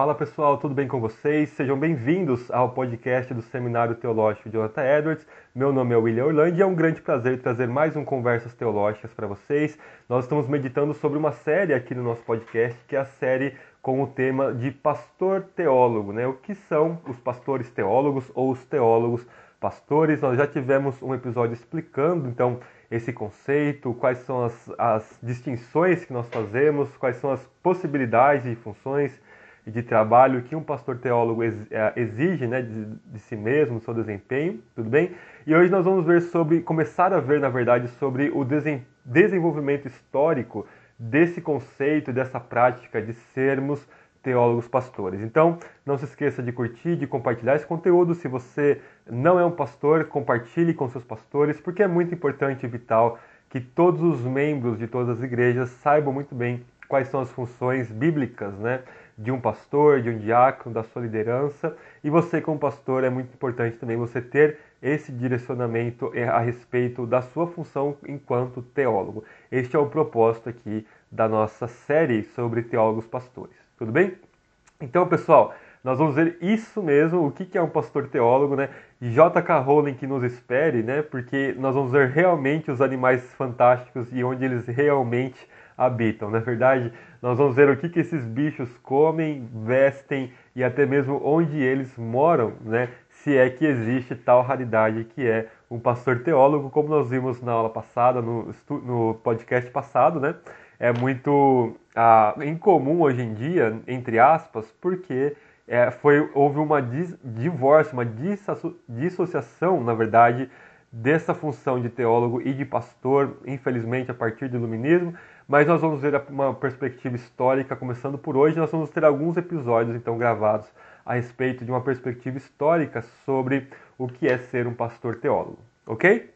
Fala pessoal, tudo bem com vocês? Sejam bem-vindos ao podcast do Seminário Teológico de Jonathan Edwards. Meu nome é William Orlando e é um grande prazer trazer mais um Conversas Teológicas para vocês. Nós estamos meditando sobre uma série aqui no nosso podcast, que é a série com o tema de pastor teólogo, né? O que são os pastores teólogos ou os teólogos pastores? Nós já tivemos um episódio explicando, então, esse conceito, quais são as, as distinções que nós fazemos, quais são as possibilidades e funções de trabalho que um pastor teólogo é, exige né, de, de, si mesmo, do seu desempenho, tudo bem? E hoje nós vamos ver sobre, começar a ver, na verdade, sobre o desenvolvimento histórico desse conceito, dessa prática de sermos teólogos pastores. Então, não se esqueça de curtir, de compartilhar esse conteúdo. Se você não é um pastor, compartilhe com seus pastores, porque é muito importante e vital que todos os membros de todas as igrejas saibam muito bem quais são as funções bíblicas, né? De um pastor, de um diácono, da sua liderança. E você, como pastor, é muito importante também você ter esse direcionamento a respeito da sua função enquanto teólogo. Este é o propósito aqui da nossa série sobre teólogos pastores. Tudo bem? Então, pessoal, nós vamos ver isso mesmo, o que é um pastor teólogo, né? J.K. Rowling que nos espere, né? Porque nós vamos ver realmente os animais fantásticos e onde eles realmente habitam. Na é verdade, nós vamos ver o que, que esses bichos comem, vestem e até mesmo onde eles moram, né? Se é que existe tal raridade que é um pastor teólogo, como nós vimos na aula passada, no, no podcast passado, né? É muito ah, incomum hoje em dia, entre aspas, porque é, foi, houve uma divórcio, uma dissociação, na verdade, dessa função de teólogo e de pastor, infelizmente, a partir do iluminismo, mas nós vamos ver uma perspectiva histórica, começando por hoje, nós vamos ter alguns episódios então gravados a respeito de uma perspectiva histórica sobre o que é ser um pastor teólogo, ok?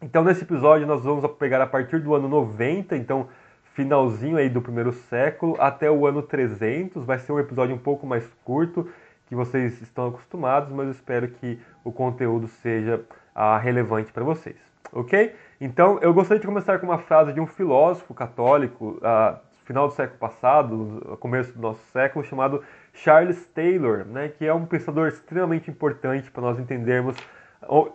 Então nesse episódio nós vamos pegar a partir do ano 90, então finalzinho aí do primeiro século, até o ano 300, vai ser um episódio um pouco mais curto, que vocês estão acostumados, mas eu espero que o conteúdo seja ah, relevante para vocês, ok? Então, eu gostaria de começar com uma frase de um filósofo católico, uh, final do século passado, começo do nosso século, chamado Charles Taylor, né, que é um pensador extremamente importante para nós entendermos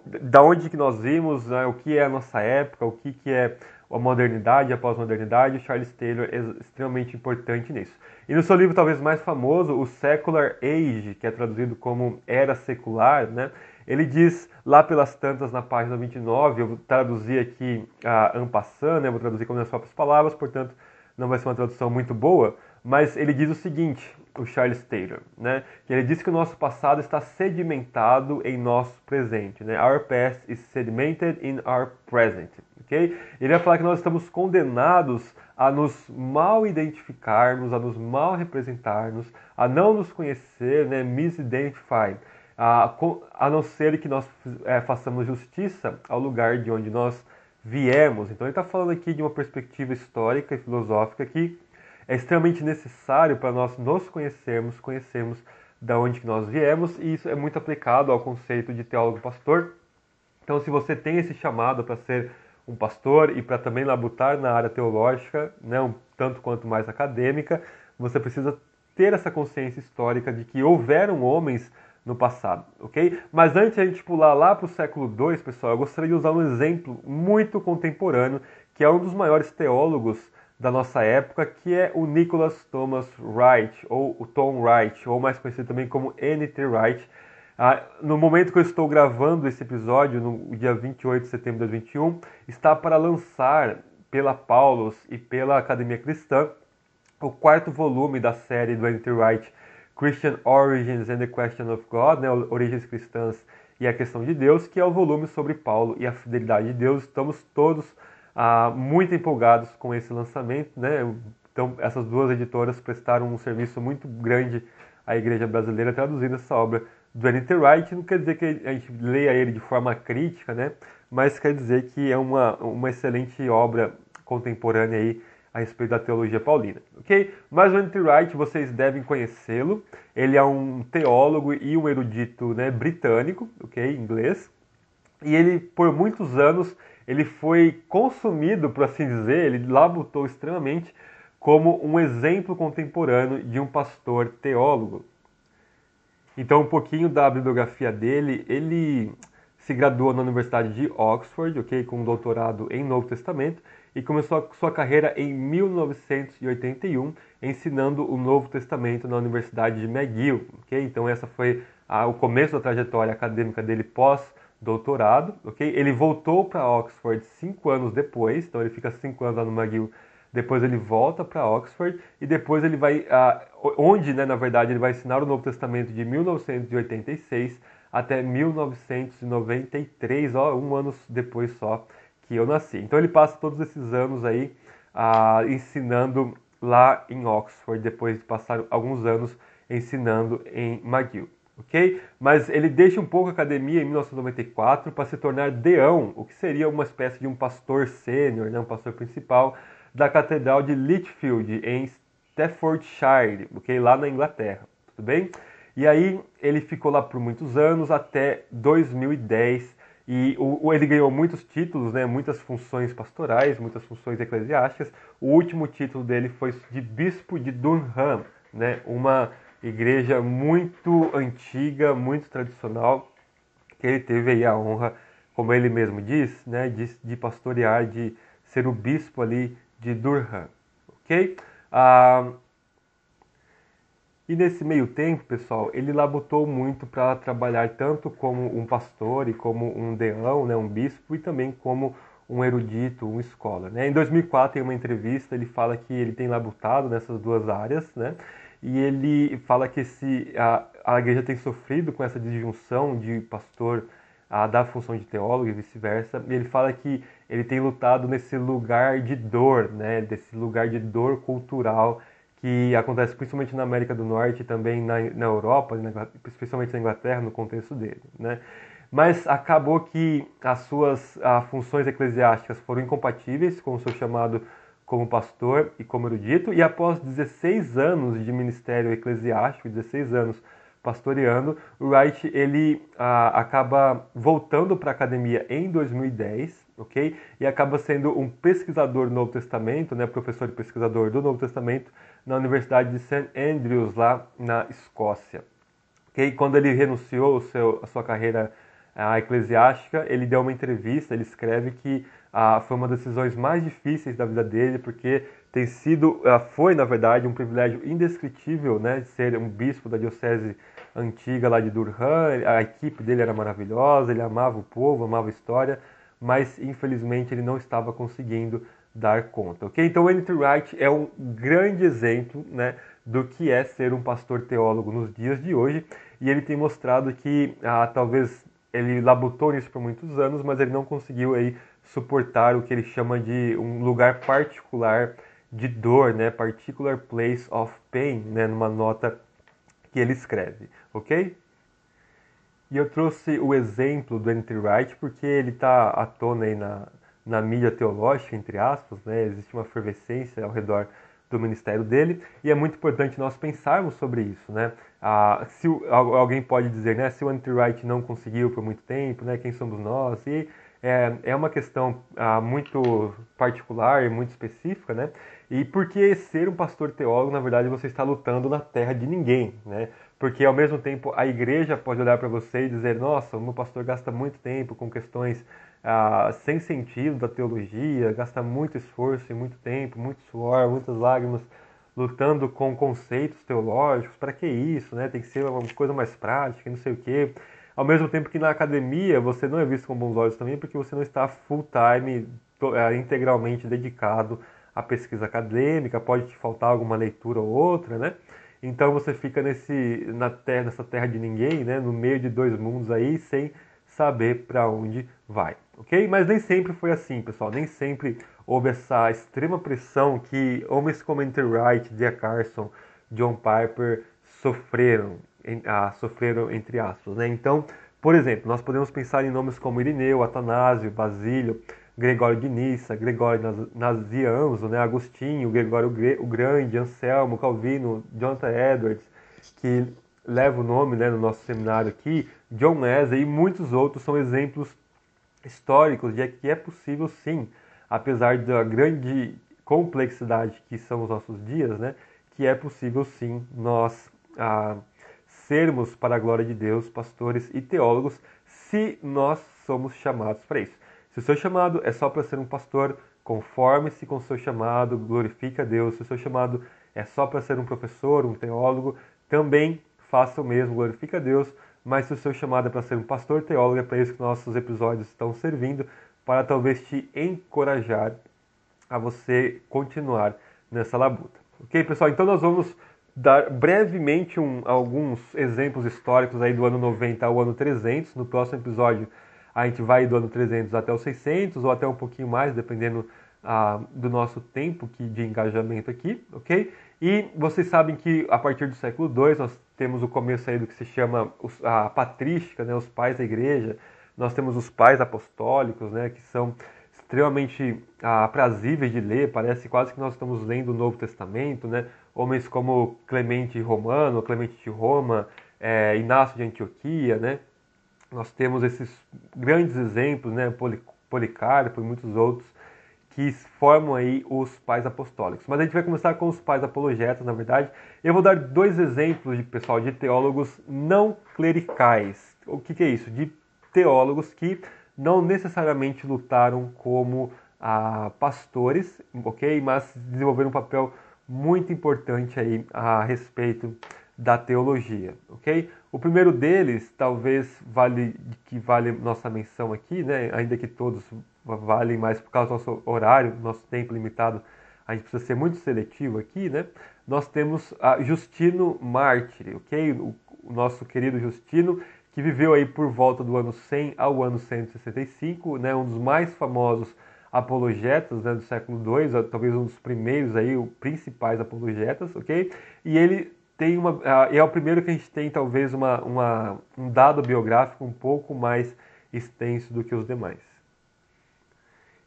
da onde que nós vimos, né, o que é a nossa época, o que, que é a modernidade, a pós-modernidade. O Charles Taylor é extremamente importante nisso. E no seu livro talvez mais famoso, o Secular Age, que é traduzido como Era Secular, né, ele diz lá pelas tantas na página 29, eu vou traduzir aqui a Ampassan, né, vou traduzir com as próprias palavras, portanto não vai ser uma tradução muito boa, mas ele diz o seguinte, o Charles Taylor, né, que ele diz que o nosso passado está sedimentado em nosso presente, né, our past is sedimented in our present, ok? Ele vai falar que nós estamos condenados a nos mal identificarmos, a nos mal representarmos, a não nos conhecer, né, misidentify, a, a não ser que nós é, façamos justiça ao lugar de onde nós viemos. Então ele está falando aqui de uma perspectiva histórica e filosófica que é extremamente necessário para nós nos conhecermos, conhecermos da onde que nós viemos, e isso é muito aplicado ao conceito de teólogo pastor. Então, se você tem esse chamado para ser um pastor e para também labutar na área teológica, né, um tanto quanto mais acadêmica, você precisa ter essa consciência histórica de que houveram homens no passado, ok? Mas antes de a gente pular lá para o século II, pessoal, eu gostaria de usar um exemplo muito contemporâneo, que é um dos maiores teólogos da nossa época, que é o Nicholas Thomas Wright, ou o Tom Wright, ou mais conhecido também como N.T. Wright. Ah, no momento que eu estou gravando esse episódio, no dia 28 de setembro de 2021, está para lançar pela Paulus e pela Academia Cristã o quarto volume da série do N.T. Wright, Christian Origins and the Question of God, né, Origens Cristãs e a Questão de Deus, que é o volume sobre Paulo e a fidelidade de Deus. Estamos todos ah, muito empolgados com esse lançamento. Né? Então, essas duas editoras prestaram um serviço muito grande à igreja brasileira traduzindo essa obra do N.T. Wright. Não quer dizer que a gente leia ele de forma crítica, né? mas quer dizer que é uma, uma excelente obra contemporânea aí a respeito da teologia paulina, ok? Mas o N.T. Wright, vocês devem conhecê-lo. Ele é um teólogo e um erudito né, britânico, ok? Inglês. E ele, por muitos anos, ele foi consumido, por assim dizer, ele labutou extremamente como um exemplo contemporâneo de um pastor teólogo. Então, um pouquinho da bibliografia dele, ele se graduou na Universidade de Oxford, ok, com um doutorado em Novo Testamento, e começou sua carreira em 1981 ensinando o Novo Testamento na Universidade de McGill. Okay? Então essa foi a, o começo da trajetória acadêmica dele pós-doutorado. Okay? Ele voltou para Oxford cinco anos depois, então ele fica cinco anos lá no McGill. Depois ele volta para Oxford e depois ele vai, onde, né, na verdade, ele vai ensinar o Novo Testamento de 1986 até 1993, ó, um ano depois só que eu nasci. Então ele passa todos esses anos aí ah, ensinando lá em Oxford, depois de passar alguns anos ensinando em McGill. ok? Mas ele deixa um pouco a academia em 1994 para se tornar deão, o que seria uma espécie de um pastor sênior, né, um pastor principal da Catedral de Lichfield, em Staffordshire, ok? lá na Inglaterra. Tudo bem? E aí ele ficou lá por muitos anos, até 2010, e o, ele ganhou muitos títulos, né, muitas funções pastorais, muitas funções eclesiásticas. O último título dele foi de bispo de Durham, né, uma igreja muito antiga, muito tradicional, que ele teve aí a honra, como ele mesmo diz, né, de, de pastorear, de ser o bispo ali de Durham. Ok? Ah, e nesse meio tempo, pessoal, ele labutou muito para trabalhar tanto como um pastor e como um deão, né, um bispo, e também como um erudito, um escola. Né? Em 2004, em uma entrevista, ele fala que ele tem labutado nessas duas áreas, né? e ele fala que se a, a igreja tem sofrido com essa disjunção de pastor a, da função de teólogo e vice-versa, e ele fala que ele tem lutado nesse lugar de dor, né? desse lugar de dor cultural que acontece principalmente na América do Norte e também na, na Europa, especialmente na Inglaterra, no contexto dele. Né? Mas acabou que as suas a, funções eclesiásticas foram incompatíveis com o seu chamado como pastor e como erudito, e após 16 anos de ministério eclesiástico, 16 anos pastoreando, o Wright ele a, acaba voltando para a academia em 2010, ok? E acaba sendo um pesquisador do Novo Testamento, né, professor e pesquisador do Novo Testamento na Universidade de St. Andrews, lá na Escócia. Okay? Quando ele renunciou seu, a sua carreira a eclesiástica, ele deu uma entrevista, ele escreve que ah, foi uma das decisões mais difíceis da vida dele, porque tem sido, ah, foi na verdade um privilégio indescritível, né, ser um bispo da diocese antiga lá de Durham, a equipe dele era maravilhosa, ele amava o povo, amava a história, mas infelizmente ele não estava conseguindo dar conta, ok? Então, N.T. Wright é um grande exemplo, né, do que é ser um pastor teólogo nos dias de hoje, e ele tem mostrado que ah, talvez ele labutou nisso por muitos anos, mas ele não conseguiu aí suportar o que ele chama de um lugar particular de dor, né, particular place of pain, né, numa nota que ele escreve, ok? E eu trouxe o exemplo do N.T. Wright porque ele está à tona aí na, na mídia teológica, entre aspas, né? existe uma efervescência ao redor do ministério dele e é muito importante nós pensarmos sobre isso, né? Ah, se alguém pode dizer, né, se o anti-right não conseguiu por muito tempo, né, quem somos nós? E é, é uma questão ah, muito particular e muito específica, né? E porque ser um pastor teólogo, na verdade, você está lutando na terra de ninguém, né? Porque ao mesmo tempo a igreja pode olhar para você e dizer, nossa, o meu pastor gasta muito tempo com questões ah, sem sentido da teologia, gasta muito esforço e muito tempo, muito suor, muitas lágrimas, lutando com conceitos teológicos. Para que isso? Né? Tem que ser uma coisa mais prática, não sei o quê. Ao mesmo tempo que na academia você não é visto com bons olhos também, porque você não está full time, é, integralmente dedicado à pesquisa acadêmica, pode te faltar alguma leitura ou outra, né? Então você fica nesse, na terra, nessa terra de ninguém, né? no meio de dois mundos aí, sem saber para onde vai ok? Mas nem sempre foi assim, pessoal. Nem sempre houve essa extrema pressão que homens como Enter Wright, Dia Carson, John Piper sofreram, ah, sofreram entre aspas, né? Então, por exemplo, nós podemos pensar em nomes como Irineu, Atanásio, Basílio, Gregório de Nissa, Gregório Nazianzo, né? Agostinho, Gregório o Grande, Anselmo, Calvino, Jonathan Edwards, que leva o nome né, no nosso seminário aqui, John Wesley e muitos outros são exemplos históricos de que é possível sim, apesar da grande complexidade que são os nossos dias, né, que é possível sim nós ah, sermos para a glória de Deus pastores e teólogos se nós somos chamados para isso. Se o seu chamado é só para ser um pastor, conforme-se com o seu chamado, glorifique a Deus. Se o seu chamado é só para ser um professor, um teólogo, também faça o mesmo, glorifique a Deus. Mas se o seu chamado é para ser um pastor, teólogo, é para isso que nossos episódios estão servindo, para talvez te encorajar a você continuar nessa labuta. Ok, pessoal? Então nós vamos dar brevemente um, alguns exemplos históricos aí do ano 90 ao ano 300. No próximo episódio a gente vai do ano 300 até o 600 ou até um pouquinho mais, dependendo ah, do nosso tempo que, de engajamento aqui, ok? E vocês sabem que a partir do século II nós temos o começo aí do que se chama a patrística, né, os pais da igreja. Nós temos os pais apostólicos, né, que são extremamente ah, de ler, parece quase que nós estamos lendo o Novo Testamento, né? Homens como Clemente Romano, Clemente de Roma, é, Inácio de Antioquia, né? Nós temos esses grandes exemplos, né? Policarpo e muitos outros, que formam aí os pais apostólicos. Mas a gente vai começar com os pais apologetas, na verdade. Eu vou dar dois exemplos de pessoal de teólogos não clericais. O que, que é isso? De teólogos que não necessariamente lutaram como ah, pastores, ok? Mas desenvolveram um papel muito importante aí a respeito da teologia, ok? O primeiro deles, talvez vale que vale nossa menção aqui, né? Ainda que todos valem mais por causa do nosso horário, nosso tempo limitado, a gente precisa ser muito seletivo aqui, né? Nós temos a Justino Mártir, ok? O, o nosso querido Justino, que viveu aí por volta do ano 100 ao ano 165, né, um dos mais famosos apologetas né, do século II, talvez um dos primeiros aí, os principais apologetas, ok? E ele tem uma, é o primeiro que a gente tem talvez uma, uma, um dado biográfico um pouco mais extenso do que os demais.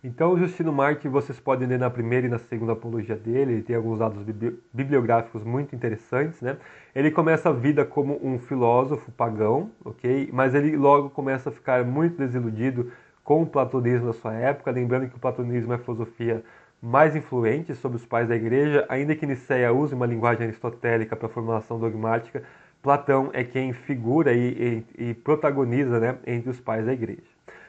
Então, Justino Marque vocês podem ler na primeira e na segunda apologia dele, ele tem alguns dados bibliográficos muito interessantes, né? Ele começa a vida como um filósofo pagão, ok? Mas ele logo começa a ficar muito desiludido com o platonismo da sua época, lembrando que o platonismo é a filosofia mais influente sobre os pais da igreja, ainda que Nicéia use uma linguagem aristotélica para a formulação dogmática, Platão é quem figura e, e, e protagoniza né, entre os pais da igreja.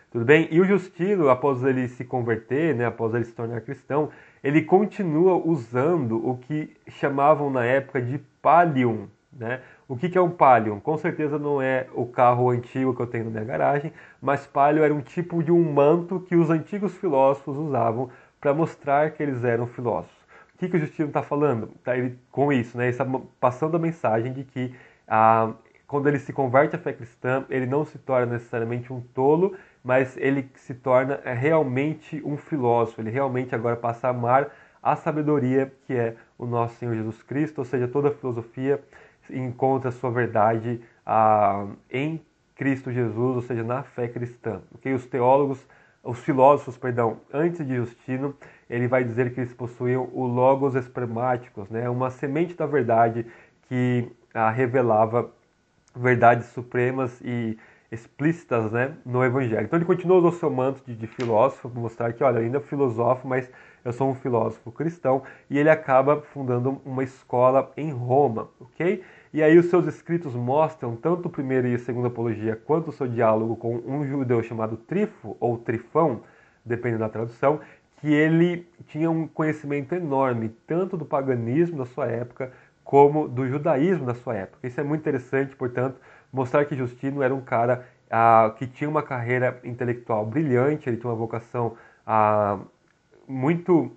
Tudo bem? E o Justino, após ele se converter, né, após ele se tornar cristão, ele continua usando o que chamavam na época de Pallium. Né? O que, que é um Pallium? Com certeza não é o carro antigo que eu tenho na minha garagem, mas Pallium era um tipo de um manto que os antigos filósofos usavam para mostrar que eles eram filósofos. O que, que o Justino está falando? Tá, ele, com isso, né, ele está passando a mensagem de que ah, quando ele se converte à fé cristã, ele não se torna necessariamente um tolo, mas ele se torna é, realmente um filósofo, ele realmente agora passa a amar a sabedoria que é o nosso Senhor Jesus Cristo, ou seja, toda a filosofia encontra sua verdade ah, em Cristo Jesus, ou seja, na fé cristã. Okay? Os teólogos, os filósofos, perdão, antes de Justino, ele vai dizer que eles possuíam o logos espermáticos, né? uma semente da verdade que revelava verdades supremas e explícitas né, no Evangelho. Então ele continua usando seu manto de, de filósofo para mostrar que, olha, eu ainda filosofo, mas eu sou um filósofo cristão, e ele acaba fundando uma escola em Roma, ok? E aí os seus escritos mostram, tanto a primeira e a segunda apologia, quanto o seu diálogo com um judeu chamado Trifo, ou Trifão, dependendo da tradução, que ele tinha um conhecimento enorme, tanto do paganismo da sua época, como do judaísmo da sua época. Isso é muito interessante, portanto, mostrar que Justino era um cara ah, que tinha uma carreira intelectual brilhante, ele tinha uma vocação ah, muito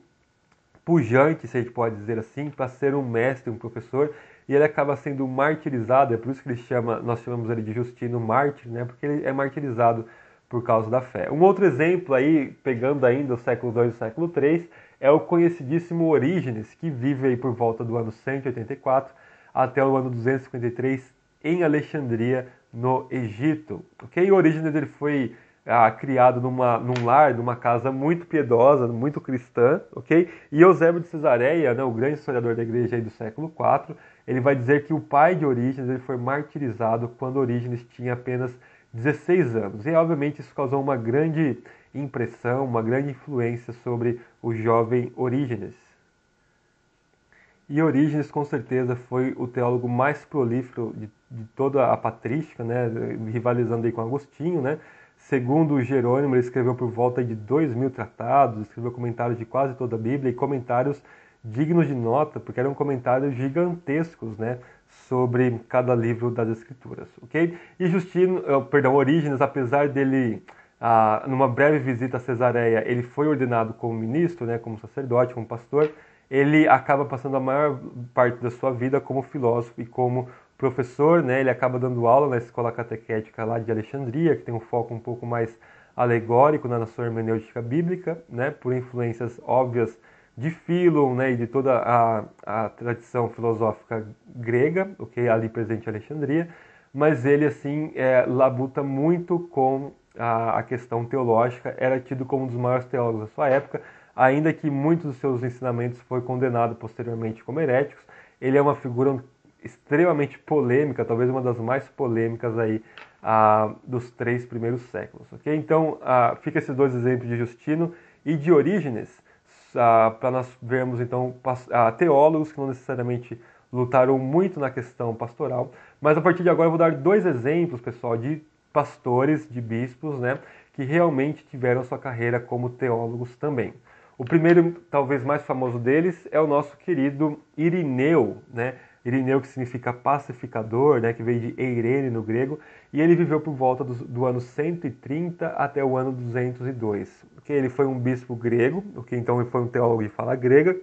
pujante, se a gente pode dizer assim, para ser um mestre, um professor, e ele acaba sendo martirizado, é por isso que ele chama, nós chamamos ele de Justino Mártir, né, porque ele é martirizado por causa da fé. Um outro exemplo aí, pegando ainda o século II e o século III, é o conhecidíssimo Orígenes, que vive aí por volta do ano 184 até o ano 253 em Alexandria, no Egito. Okay? O Orígenes dele foi ah, criado numa, num lar, numa casa muito piedosa, muito cristã, ok? E Eusébio de Cesareia, né, o grande historiador da igreja do século IV, ele vai dizer que o pai de Orígenes ele foi martirizado quando Orígenes tinha apenas 16 anos. E obviamente isso causou uma grande impressão, uma grande influência sobre o jovem Orígenes. E Orígenes, com certeza, foi o teólogo mais prolífero de, de toda a patrística, né, rivalizando aí com Agostinho. Né? Segundo Jerônimo, ele escreveu por volta de dois mil tratados, escreveu comentários de quase toda a Bíblia e comentários dignos de nota, porque eram comentários gigantescos né, sobre cada livro das Escrituras. ok? E Justino, eh, perdão, Orígenes, apesar dele ah, numa breve visita a Cesareia, ele foi ordenado como ministro, né, como sacerdote, como pastor. Ele acaba passando a maior parte da sua vida como filósofo e como professor, né? Ele acaba dando aula na escola catequética lá de Alexandria, que tem um foco um pouco mais alegórico na sua hermenêutica bíblica, né? Por influências óbvias de Philon, né? E de toda a, a tradição filosófica grega, ok, ali presente em Alexandria. Mas ele assim é, labuta muito com a, a questão teológica, era tido como um dos maiores teólogos da sua época, ainda que muitos dos seus ensinamentos foi condenado posteriormente como heréticos. Ele é uma figura extremamente polêmica, talvez uma das mais polêmicas aí ah, dos três primeiros séculos. Okay? Então, fica esses dois exemplos de Justino e de Orígenes, para nós vermos então teólogos que não necessariamente lutaram muito na questão pastoral, mas a partir de agora eu vou dar dois exemplos, pessoal, de pastores, de bispos, né, que realmente tiveram sua carreira como teólogos também. O primeiro, talvez mais famoso deles, é o nosso querido Irineu, né? Irineu que significa pacificador, né, que veio de Eirene no grego, e ele viveu por volta do, do ano 130 até o ano 202. Okay? Ele foi um bispo grego, okay? então ele foi um teólogo de fala grega,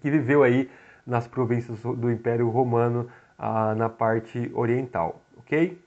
que viveu aí nas províncias do Império Romano, ah, na parte oriental, ok?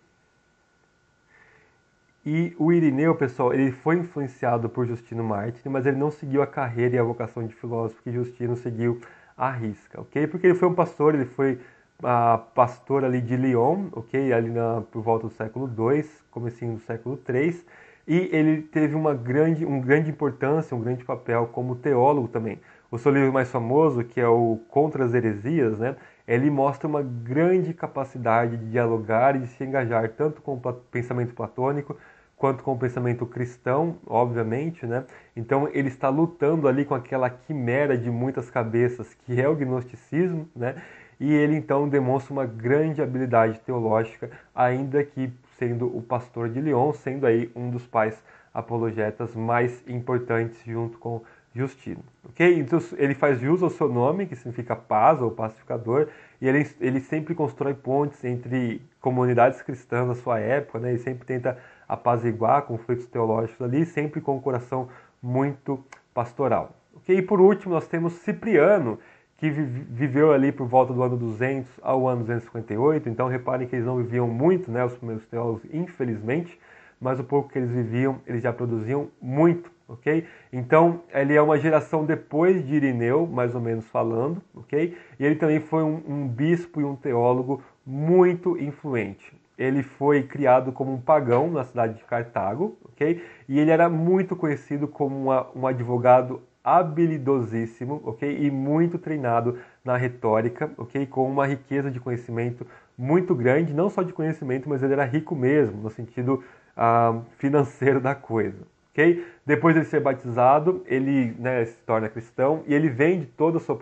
E o Irineu, pessoal, ele foi influenciado por Justino Mártir, mas ele não seguiu a carreira e a vocação de filósofo que Justino seguiu à risca, ok? Porque ele foi um pastor, ele foi a pastor ali de Lyon, ok? Ali na, por volta do século II, comecinho do século III, e ele teve uma grande, um grande importância, um grande papel como teólogo também. O seu livro mais famoso, que é o Contra as Heresias, né? Ele mostra uma grande capacidade de dialogar e de se engajar tanto com o pensamento platônico quanto com o pensamento cristão, obviamente, né? Então ele está lutando ali com aquela quimera de muitas cabeças que é o gnosticismo, né? E ele então demonstra uma grande habilidade teológica, ainda que sendo o pastor de Lyon, sendo aí um dos pais apologetas mais importantes junto com Justino. Ok? Então ele faz jus ao seu nome, que significa paz ou pacificador, e ele, ele sempre constrói pontes entre comunidades cristãs da sua época, né? Ele sempre tenta apaziguar conflitos teológicos ali, sempre com um coração muito pastoral. Okay? E por último, nós temos Cipriano, que viveu ali por volta do ano 200 ao ano 258. Então, reparem que eles não viviam muito, né, os primeiros teólogos, infelizmente, mas o pouco que eles viviam, eles já produziam muito, ok? Então, ele é uma geração depois de Irineu, mais ou menos falando, ok? E ele também foi um, um bispo e um teólogo muito influente ele foi criado como um pagão na cidade de Cartago, ok? E ele era muito conhecido como uma, um advogado habilidosíssimo, ok? E muito treinado na retórica, ok? Com uma riqueza de conhecimento muito grande, não só de conhecimento, mas ele era rico mesmo, no sentido ah, financeiro da coisa, ok? Depois de ser batizado, ele né, se torna cristão e ele vende todas as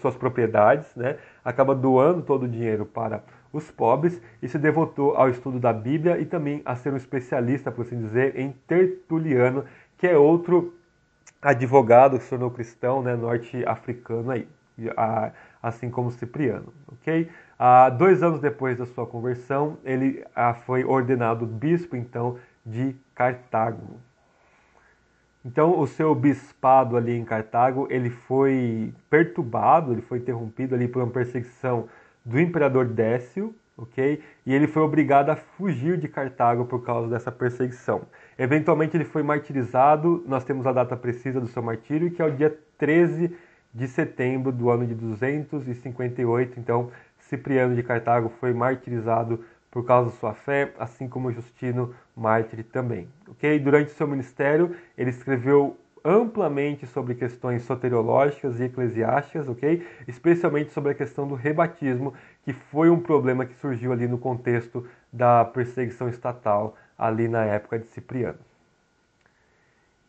suas propriedades, né? Acaba doando todo o dinheiro para os pobres e se devotou ao estudo da Bíblia e também a ser um especialista, por assim dizer, em Tertuliano, que é outro advogado que se tornou cristão, né, norte-africano aí, assim como Cipriano, ok? Ah, dois anos depois da sua conversão, ele ah, foi ordenado bispo, então, de Cartago. Então, o seu bispado ali em Cartago, ele foi perturbado, ele foi interrompido ali por uma perseguição do imperador Décio, ok? E ele foi obrigado a fugir de Cartago por causa dessa perseguição. Eventualmente ele foi martirizado, nós temos a data precisa do seu martírio, que é o dia 13 de setembro do ano de 258. Então, Cipriano de Cartago foi martirizado por causa da sua fé, assim como Justino Mártir também. Ok? Durante seu ministério, ele escreveu amplamente sobre questões soteriológicas e eclesiásticas, ok? Especialmente sobre a questão do rebatismo, que foi um problema que surgiu ali no contexto da perseguição estatal ali na época de Cipriano.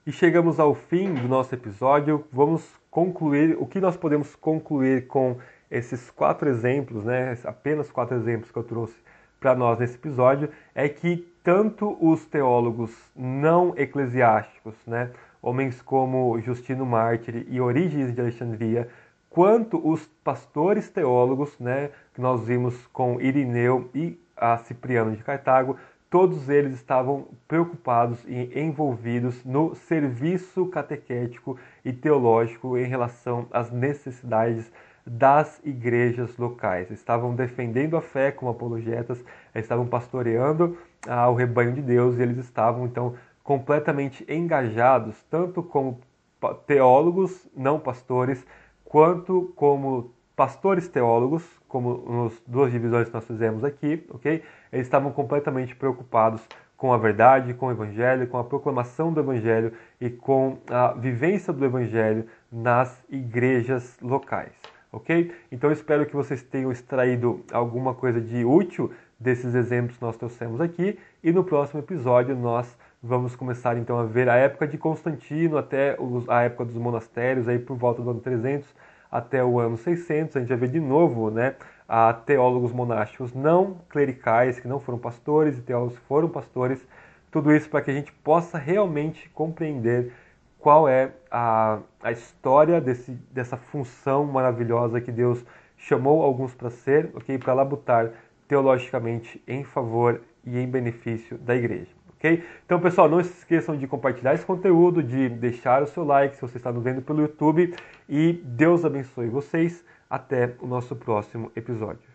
E chegamos ao fim do nosso episódio. Vamos concluir o que nós podemos concluir com esses quatro exemplos, né, apenas quatro exemplos que eu trouxe para nós nesse episódio, é que tanto os teólogos não eclesiásticos, né, homens como Justino Mártir e Orígenes de Alexandria, quanto os pastores teólogos, né, que nós vimos com Irineu e a Cipriano de Cartago, todos eles estavam preocupados e envolvidos no serviço catequético e teológico em relação às necessidades das igrejas locais. Estavam defendendo a fé como apologetas, estavam pastoreando ah, o rebanho de Deus e eles estavam então completamente engajados, tanto como teólogos, não pastores, quanto como pastores teólogos, como nas duas divisões que nós fizemos aqui, ok? Eles estavam completamente preocupados com a verdade, com o Evangelho, com a proclamação do Evangelho e com a vivência do Evangelho nas igrejas locais, ok? Então espero que vocês tenham extraído alguma coisa de útil desses exemplos que nós trouxemos aqui. E no próximo episódio nós vamos começar então a ver a época de Constantino até a época dos monastérios aí por volta do ano 300 até o ano 600, a gente vai ver de novo né, a teólogos monásticos não clericais, que não foram pastores, e teólogos que foram pastores, tudo isso para que a gente possa realmente compreender qual é a, a história desse, dessa função maravilhosa que Deus chamou alguns para ser, ok? Para labutar teologicamente em favor e em benefício da igreja. ok? Então, pessoal, não se esqueçam de compartilhar esse conteúdo, de deixar o seu like se você está nos vendo pelo YouTube e Deus abençoe vocês. Até o nosso próximo episódio.